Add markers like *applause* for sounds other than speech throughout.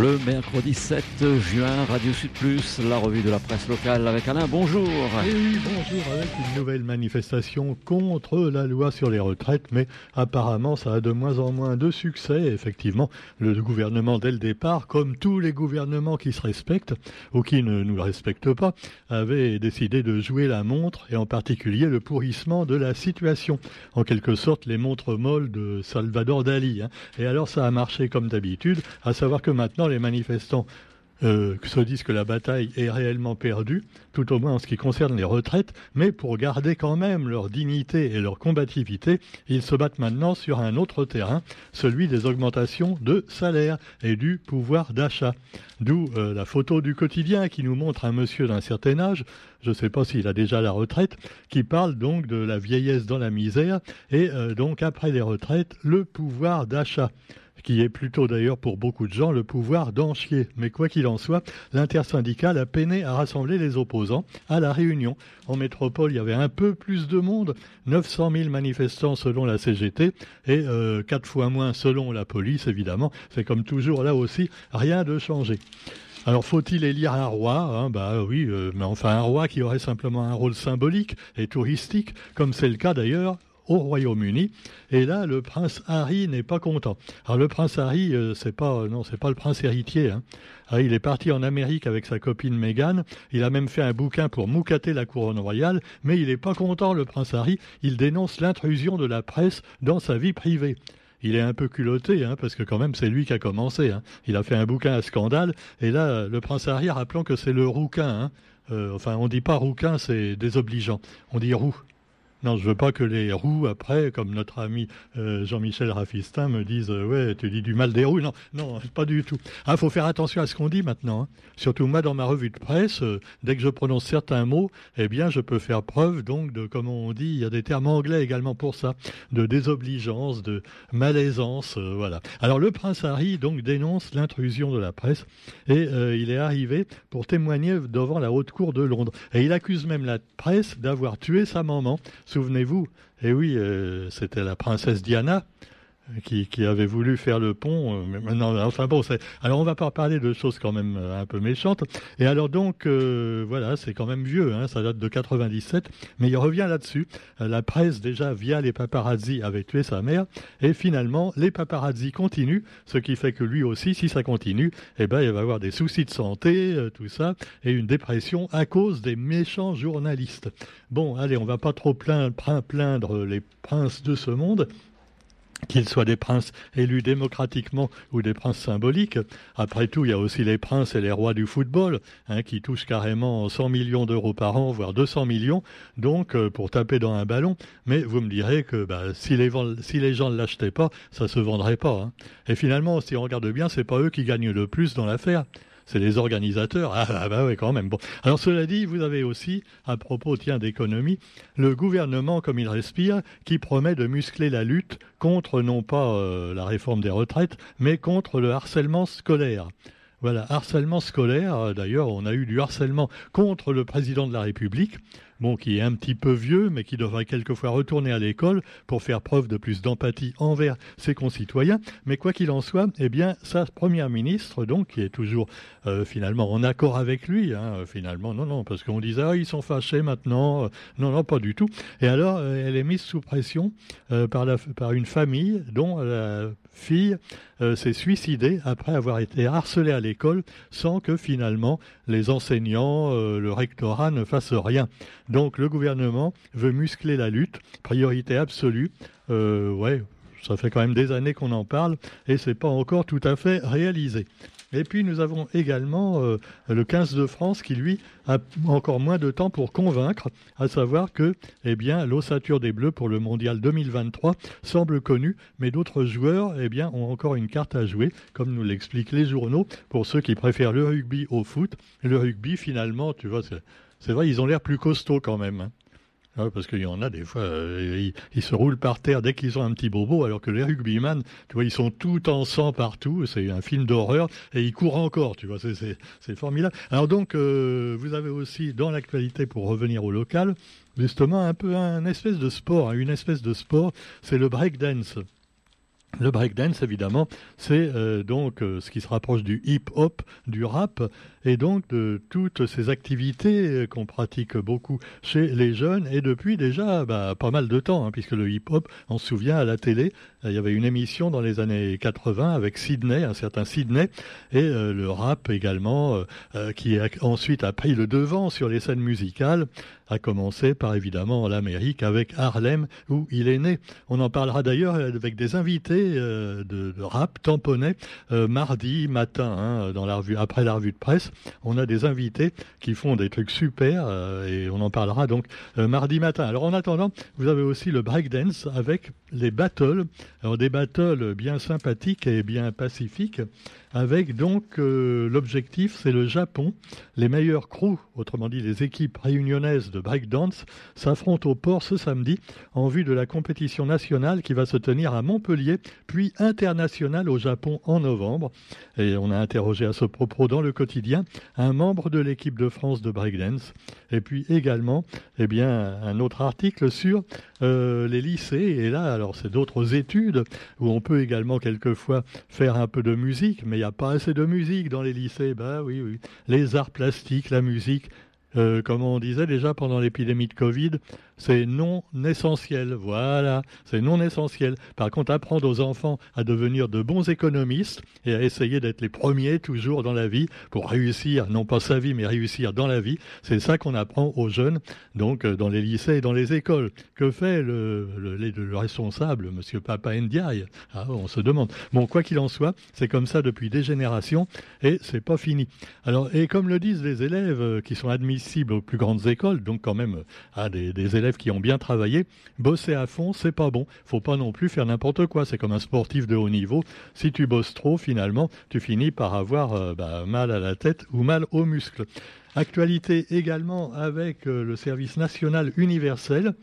Le mercredi 7 juin, Radio Sud Plus, la revue de la presse locale avec Alain. Bonjour. Et bonjour avec une nouvelle manifestation contre la loi sur les retraites, mais apparemment ça a de moins en moins de succès. Effectivement, le gouvernement dès le départ, comme tous les gouvernements qui se respectent ou qui ne nous respectent pas, avait décidé de jouer la montre et en particulier le pourrissement de la situation. En quelque sorte, les montres molles de Salvador Dali. Hein. Et alors ça a marché comme d'habitude, à savoir que maintenant les manifestants euh, se disent que la bataille est réellement perdue, tout au moins en ce qui concerne les retraites, mais pour garder quand même leur dignité et leur combativité, ils se battent maintenant sur un autre terrain, celui des augmentations de salaire et du pouvoir d'achat. D'où euh, la photo du quotidien qui nous montre un monsieur d'un certain âge, je ne sais pas s'il a déjà la retraite, qui parle donc de la vieillesse dans la misère et euh, donc après les retraites, le pouvoir d'achat qui est plutôt d'ailleurs pour beaucoup de gens le pouvoir d'enchier. Mais quoi qu'il en soit, l'intersyndicale a peiné à rassembler les opposants à la réunion. En métropole, il y avait un peu plus de monde, 900 000 manifestants selon la CGT et euh, quatre fois moins selon la police, évidemment. C'est comme toujours là aussi, rien de changé. Alors faut-il élire un roi? Hein Bah oui, euh, mais enfin un roi qui aurait simplement un rôle symbolique et touristique, comme c'est le cas d'ailleurs au Royaume-Uni. Et là, le prince Harry n'est pas content. Alors le prince Harry, euh, c'est pas non, c'est pas le prince héritier. Hein. Ah, il est parti en Amérique avec sa copine Meghan. Il a même fait un bouquin pour moucater la couronne royale, mais il n'est pas content, le prince Harry. Il dénonce l'intrusion de la presse dans sa vie privée il est un peu culotté, hein, parce que quand même c'est lui qui a commencé. Hein. Il a fait un bouquin à scandale, et là le prince Harry, rappelons que c'est le rouquin. Euh, enfin, on dit pas rouquin, c'est désobligeant. On dit roux. Non, je veux pas que les roues, après, comme notre ami euh, Jean-Michel Rafistin, me disent euh, Ouais, tu dis du mal des roues. Non, non, pas du tout. Ah, faut faire attention à ce qu'on dit maintenant. Hein. Surtout moi, dans ma revue de presse, euh, dès que je prononce certains mots, eh bien, je peux faire preuve, donc, de, comment on dit, il y a des termes anglais également pour ça, de désobligeance, de malaisance, voilà. Alors, le prince Harry, donc, dénonce l'intrusion de la presse et il est arrivé pour témoigner devant la haute cour de Londres. Et il accuse même la presse d'avoir tué sa maman Souvenez-vous, eh oui, euh, c'était la princesse Diana qui, avait voulu faire le pont. Euh, mais enfin bon, alors on va pas parler de choses quand même euh, un peu méchantes. Et alors donc, euh, voilà, c'est quand même vieux, hein, ça date de 97, mais il revient là-dessus. La presse déjà via les paparazzi avait tué sa mère, et finalement les paparazzi continuent, ce qui fait que lui aussi, si ça continue, eh ben il va avoir des soucis de santé, tout ça, et une dépression à cause des méchants journalistes. Bon, allez, on va pas trop plaindre les princes de ce monde qu'ils soient des princes élus démocratiquement ou des princes symboliques. Après tout, il y a aussi les princes et les rois du football, hein, qui touchent carrément 100 millions d'euros par an, voire 200 millions, donc euh, pour taper dans un ballon. Mais vous me direz que bah, si, les, gens ne l'achetaient pas, ça se vendrait pas. Hein. Et finalement, si on regarde bien, c'est pas eux qui gagnent le plus dans l'affaire c'est les organisateurs. Ah, ah, bah oui, quand même. Alors cela dit, vous avez aussi, à propos tiens d'économie, le gouvernement comme il respire, qui promet de muscler la lutte contre non pas euh, la réforme des retraites, mais contre le harcèlement scolaire. Voilà, harcèlement scolaire. Euh, d'ailleurs, on a eu du harcèlement contre le président de la République bon, qui est un petit peu vieux, mais qui devrait quelquefois retourner à l'école pour faire preuve de plus d'empathie envers ses concitoyens. Mais quoi qu'il en soit, eh bien, sa première ministre, donc, qui est toujours euh, finalement en accord avec lui, hein, finalement, non, non, parce qu'on disait, ah, ils sont fâchés maintenant. Non, non, pas du tout. Et alors, euh, elle est mise sous pression euh, par une famille dont la fille s'est suicidée après avoir été harcelée à l'école sans que finalement les enseignants, le rectorat ne fassent rien. Donc le gouvernement veut muscler la lutte, priorité absolue. Euh, ouais, ça fait quand même des années qu'on en parle et c'est pas encore tout à fait réalisé. Et puis nous avons également euh, le 15 de France qui lui a encore moins de temps pour convaincre, à savoir que eh bien l'ossature des Bleus pour le mondial 2023 semble connue, mais d'autres joueurs eh bien ont encore une carte à jouer, comme nous l'expliquent les journaux pour ceux qui préfèrent le rugby au foot. Le rugby finalement, tu vois, c'est c'est vrai, ils ont l'air plus costauds quand même. Hein. Ah parce qu'il y en a des fois, euh, ils, se roulent par terre dès qu'ils ont un petit bobo, alors que les rugbyman, tu vois, ils sont tout en sang partout. C'est un film d'horreur et ils courent encore, tu vois. C'est formidable. Alors donc, euh, vous avez aussi dans l'actualité, pour revenir au local, justement un peu un espèce de sport, hein, une espèce de sport, c'est le breakdance. Le breakdance, évidemment, c'est euh, donc ce qui se rapproche du hip-hop, du rap, et donc de toutes ces activités euh, qu'on pratique beaucoup chez les jeunes, et depuis déjà bah, pas mal de temps, hein, puisque le hip-hop, on se souvient à la télé, il y avait une émission dans les années 80 avec Sydney, un certain Sydney, et le rap également, qui a, ensuite a pris le devant sur les scènes musicales, a commencé par évidemment l'Amérique avec Harlem, où il est né. On en parlera d'ailleurs avec des invités euh, de, rap tamponnais euh, mardi matin hein, dans la revue après la revue de presse. On a des invités qui font des trucs super euh, et on en parlera donc mardi matin. Alors en attendant, vous avez aussi le breakdance avec les battles. Alors des battles bien sympathiques et bien pacifiques avec donc l'objectif, c'est le Japon. Les meilleurs crews, autrement dit les équipes réunionnaises de breakdance, s'affrontent au port ce samedi en vue de la compétition nationale qui va se tenir à Montpellier puis international au Japon en novembre. Et on a interrogé à ce propos dans le quotidien un membre de l'équipe de France de breakdance. Et puis également, eh bien, un autre article sur euh, les lycées. Et là, alors, c'est d'autres études où on peut également quelquefois faire un peu de musique, mais il n'y a pas assez de musique dans les lycées. Bah oui, oui. Les arts plastiques, la musique, euh, comme on disait déjà pendant l'épidémie de Covid, c'est non essentiel. Voilà, c'est non essentiel. Par contre, apprendre aux enfants à devenir de bons économistes et à essayer d'être les premiers toujours dans la vie pour réussir, non pas sa vie, mais réussir dans la vie, c'est ça qu'on apprend aux jeunes, donc euh, dans les lycées et dans les écoles. Que fait le, le, responsable, Monsieur Papa Ndiaye? Ah, On se demande. Bon, quoi qu'il en soit, c'est comme ça depuis des générations et c'est pas fini. Alors, et comme le disent les élèves euh, qui sont admissibles aux plus grandes écoles, donc quand même des, des élèves qui ont bien travaillé, bosser à fond, c'est pas bon. Faut pas non plus faire n'importe quoi. C'est comme un sportif de haut niveau. Si tu bosses trop, finalement, tu finis par avoir euh, bah, mal à la tête ou mal aux muscles. Actualité également avec euh, le service national universel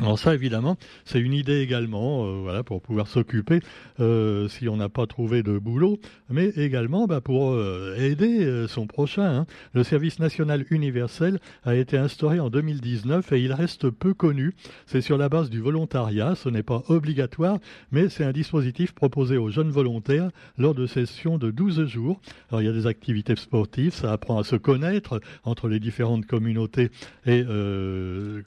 alors ça, évidemment, c'est une idée également, euh, voilà, pour pouvoir s'occuper euh, si on n'a pas trouvé de boulot, mais également bah, pour euh, aider son prochain. Hein. Le service national universel a été instauré en 2019 et il reste peu connu. C'est sur la base du volontariat, ce n'est pas obligatoire, mais c'est un dispositif proposé aux jeunes volontaires lors de sessions de 12 jours. Alors il y a des activités sportives, ça apprend à se connaître entre les différentes communautés et,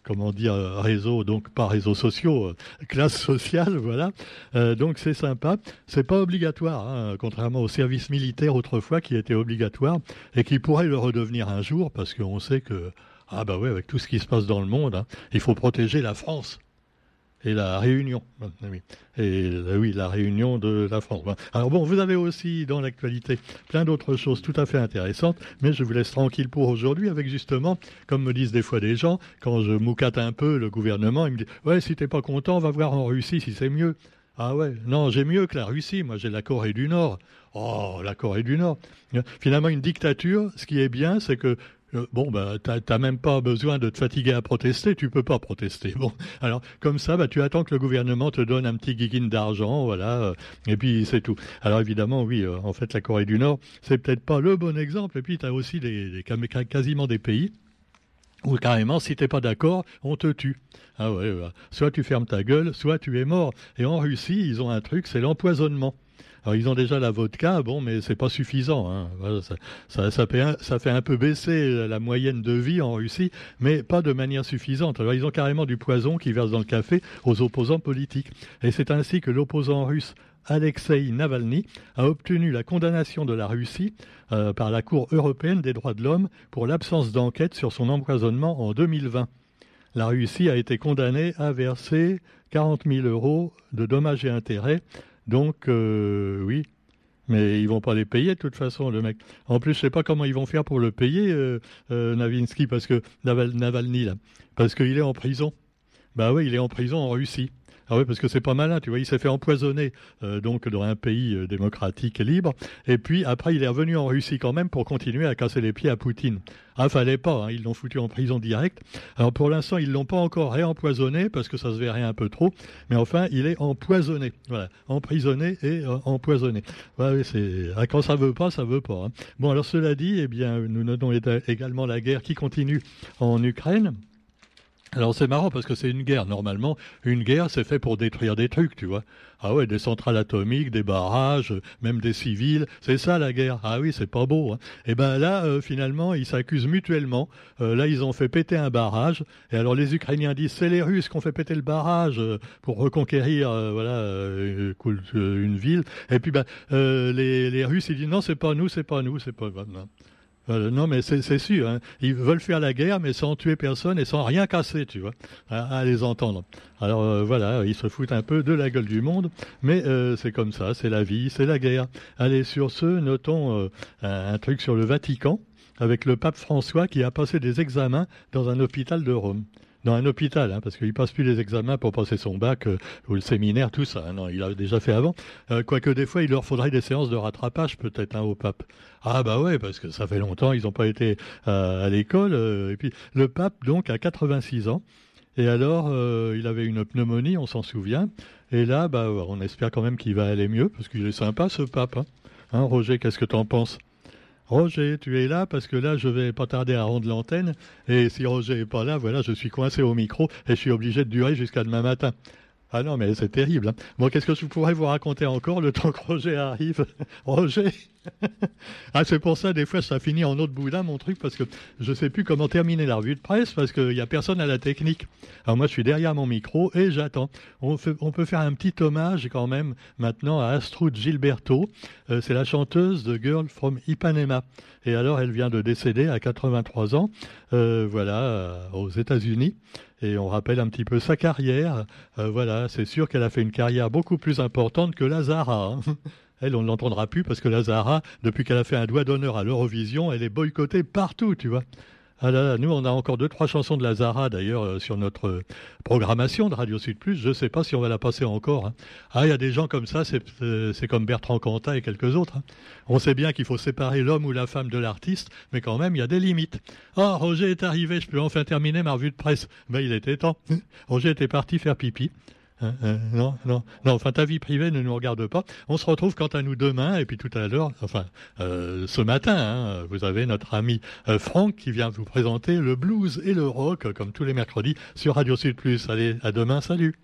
comment dire, réseaux. Donc par réseaux sociaux, euh, classe sociale, voilà. Euh, donc c'est sympa. C'est pas obligatoire, hein, contrairement au service militaire autrefois qui était obligatoire et qui pourrait le redevenir un jour parce qu'on sait que ah bah ouais, avec tout ce qui se passe dans le monde, hein, il faut protéger la France et la Réunion. Et euh, oui, la Réunion de la France. Alors bon, vous avez aussi dans l'actualité plein d'autres choses tout à fait intéressantes, mais je vous laisse tranquille pour aujourd'hui avec justement, comme me disent des fois des gens, quand je moucate un peu le gouvernement, il me dit Ouais, si t'es pas content, on va voir en Russie si c'est mieux. Ah ouais, non, j'ai mieux que la Russie, moi j'ai la Corée du Nord. Oh, la Corée du Nord. Finalement, une dictature, ce qui est bien, c'est que bon, bah, t'as même pas besoin de te fatiguer à protester, tu peux pas protester. *laughs* Bon, alors comme ça, bah, tu attends que le gouvernement te donne un petit guiguine d'argent, voilà, euh, et puis c'est tout. Alors évidemment, oui, euh, en fait, la Corée du Nord, c'est peut-être pas le bon exemple. Et puis tu as aussi des, quasiment des pays où carrément, si t'es pas d'accord, on te tue. Ah ouais, soit tu fermes ta gueule, soit tu es mort. Et en Russie, ils ont un truc, c'est l'empoisonnement. Alors ils ont déjà la vodka, bon, mais c'est pas suffisant. Hein. ça, fait un, peu baisser la moyenne de vie en Russie, mais pas de manière suffisante. Alors ils ont carrément du poison qui verse dans le café aux opposants politiques. Et c'est ainsi que l'opposant russe Alexei Navalny a obtenu la condamnation de la Russie euh, par la Cour européenne des droits de l'homme pour l'absence d'enquête sur son empoisonnement en 2020. La Russie a été condamnée à verser 40 000 euros de dommages et intérêts donc, euh, oui. Mais ils vont pas les payer de toute façon, le mec. En plus, je sais pas comment ils vont faire pour le payer, euh, euh, Navinsky, parce que Navalny, là, parce qu'il est en prison. Bah oui, il est en prison en Russie. Ah oui, parce que c'est pas malin, tu vois, il s'est fait empoisonner euh, donc dans un pays euh, démocratique et libre, et puis après il est revenu en Russie quand même pour continuer à casser les pieds à Poutine. Ah, fallait pas, hein, ils l'ont foutu en prison direct. Alors pour l'instant, ils l'ont pas encore réempoisonné parce que ça se verrait un peu trop, mais enfin, il est empoisonné. Voilà, emprisonné et euh, empoisonné. Ouais, c'est ah, quand ça veut pas, ça veut pas. Hein. Bon, alors cela dit, eh bien, nous notons également la guerre qui continue en Ukraine. Alors c'est marrant parce que c'est une guerre. Normalement, une guerre, c'est fait pour détruire des trucs, tu vois. Ah ouais, des centrales atomiques, des barrages, même des civils. C'est ça la guerre. Ah oui, c'est pas beau. Hein. Et eh ben là, euh, finalement, ils s'accusent mutuellement. Euh, là, ils ont fait péter un barrage. Et alors les Ukrainiens disent c'est les Russes qui ont fait péter le barrage euh, pour reconquérir, voilà, une ville. Et puis ben, les, Russes ils disent non, c'est pas nous, c'est pas nous, c'est pas. Euh, non, mais c'est sûr. Hein. Ils veulent faire la guerre, mais sans tuer personne et sans rien casser, tu vois, à, les entendre. Alors euh, voilà, ils se foutent un peu de la gueule du monde, mais euh, c'est comme ça, c'est la vie, c'est la guerre. Allez, sur ce, notons un, truc sur le Vatican, avec le pape François qui a passé des examens dans un hôpital de Rome dans un hôpital, hein, parce qu'il passe plus les examens pour passer son bac ou le séminaire, tout ça. Hein. non, il a déjà fait avant. quoique des fois, il leur faudrait des séances de rattrapage peut-être hein, au pape. Ah bah ouais, parce que ça fait longtemps, ils n'ont pas été euh, à l'école. Euh, et puis le pape, donc, a 86 ans. Et alors, euh, il avait une pneumonie, on s'en souvient. Et là, bah, on espère quand même qu'il va aller mieux, parce qu'il est sympa, ce pape. Hein, hein Roger, qu'est-ce que tu en penses? Roger, tu es là parce que là, je vais pas tarder à rendre l'antenne. Et si Roger est pas là, voilà, je suis coincé au micro et je suis obligé de durer jusqu'à demain matin. Ah non, mais c'est terrible. Hein. Bon, qu'est-ce que je pourrais vous raconter encore le *laughs* temps que Roger arrive? Roger? *laughs* Ah, c'est pour ça, des fois, ça finit en autre boudin, mon truc, parce que je sais plus comment terminer la revue de presse, parce qu'il n'y a personne à la technique. Alors moi, je suis derrière mon micro et j'attends. On, peut faire un petit hommage, quand même, maintenant, à Astrud Gilberto. Euh, c'est la chanteuse de Girl from Ipanema. Et alors, elle vient de décéder à 83 ans, euh, voilà, euh, aux États-Unis et on rappelle un petit peu sa carrière. Voilà, c'est sûr qu'elle a fait une carrière beaucoup plus importante que Lazara. Hein. *laughs* Elle, on ne l'entendra plus parce que Lazara, depuis qu'elle a fait un doigt d'honneur à l'Eurovision, elle est boycottée partout, tu vois. Ah nous, on a encore deux, trois chansons de Lazara, d'ailleurs, euh, sur notre euh, programmation de Radio Sud Plus. Je ne sais pas si on va la passer encore. Hein. Ah, il y a des gens comme ça, euh, c'est comme Bertrand Cantat et quelques autres. Hein. On sait bien qu'il faut séparer l'homme ou la femme de l'artiste, mais quand même, il y a des limites. Ah, Roger est arrivé, je peux enfin terminer ma revue de presse. Ben, il était temps. *laughs* Roger était parti faire pipi. Hein, hein, non, non, non. Enfin, ta vie privée ne nous regarde pas. On se retrouve quant à nous demain et puis tout à l'heure, enfin, euh, ce matin, hein, vous avez notre ami euh, Franck qui vient vous présenter le blues et le rock comme tous les mercredis sur Radio Sud Plus. Allez, à demain, salut.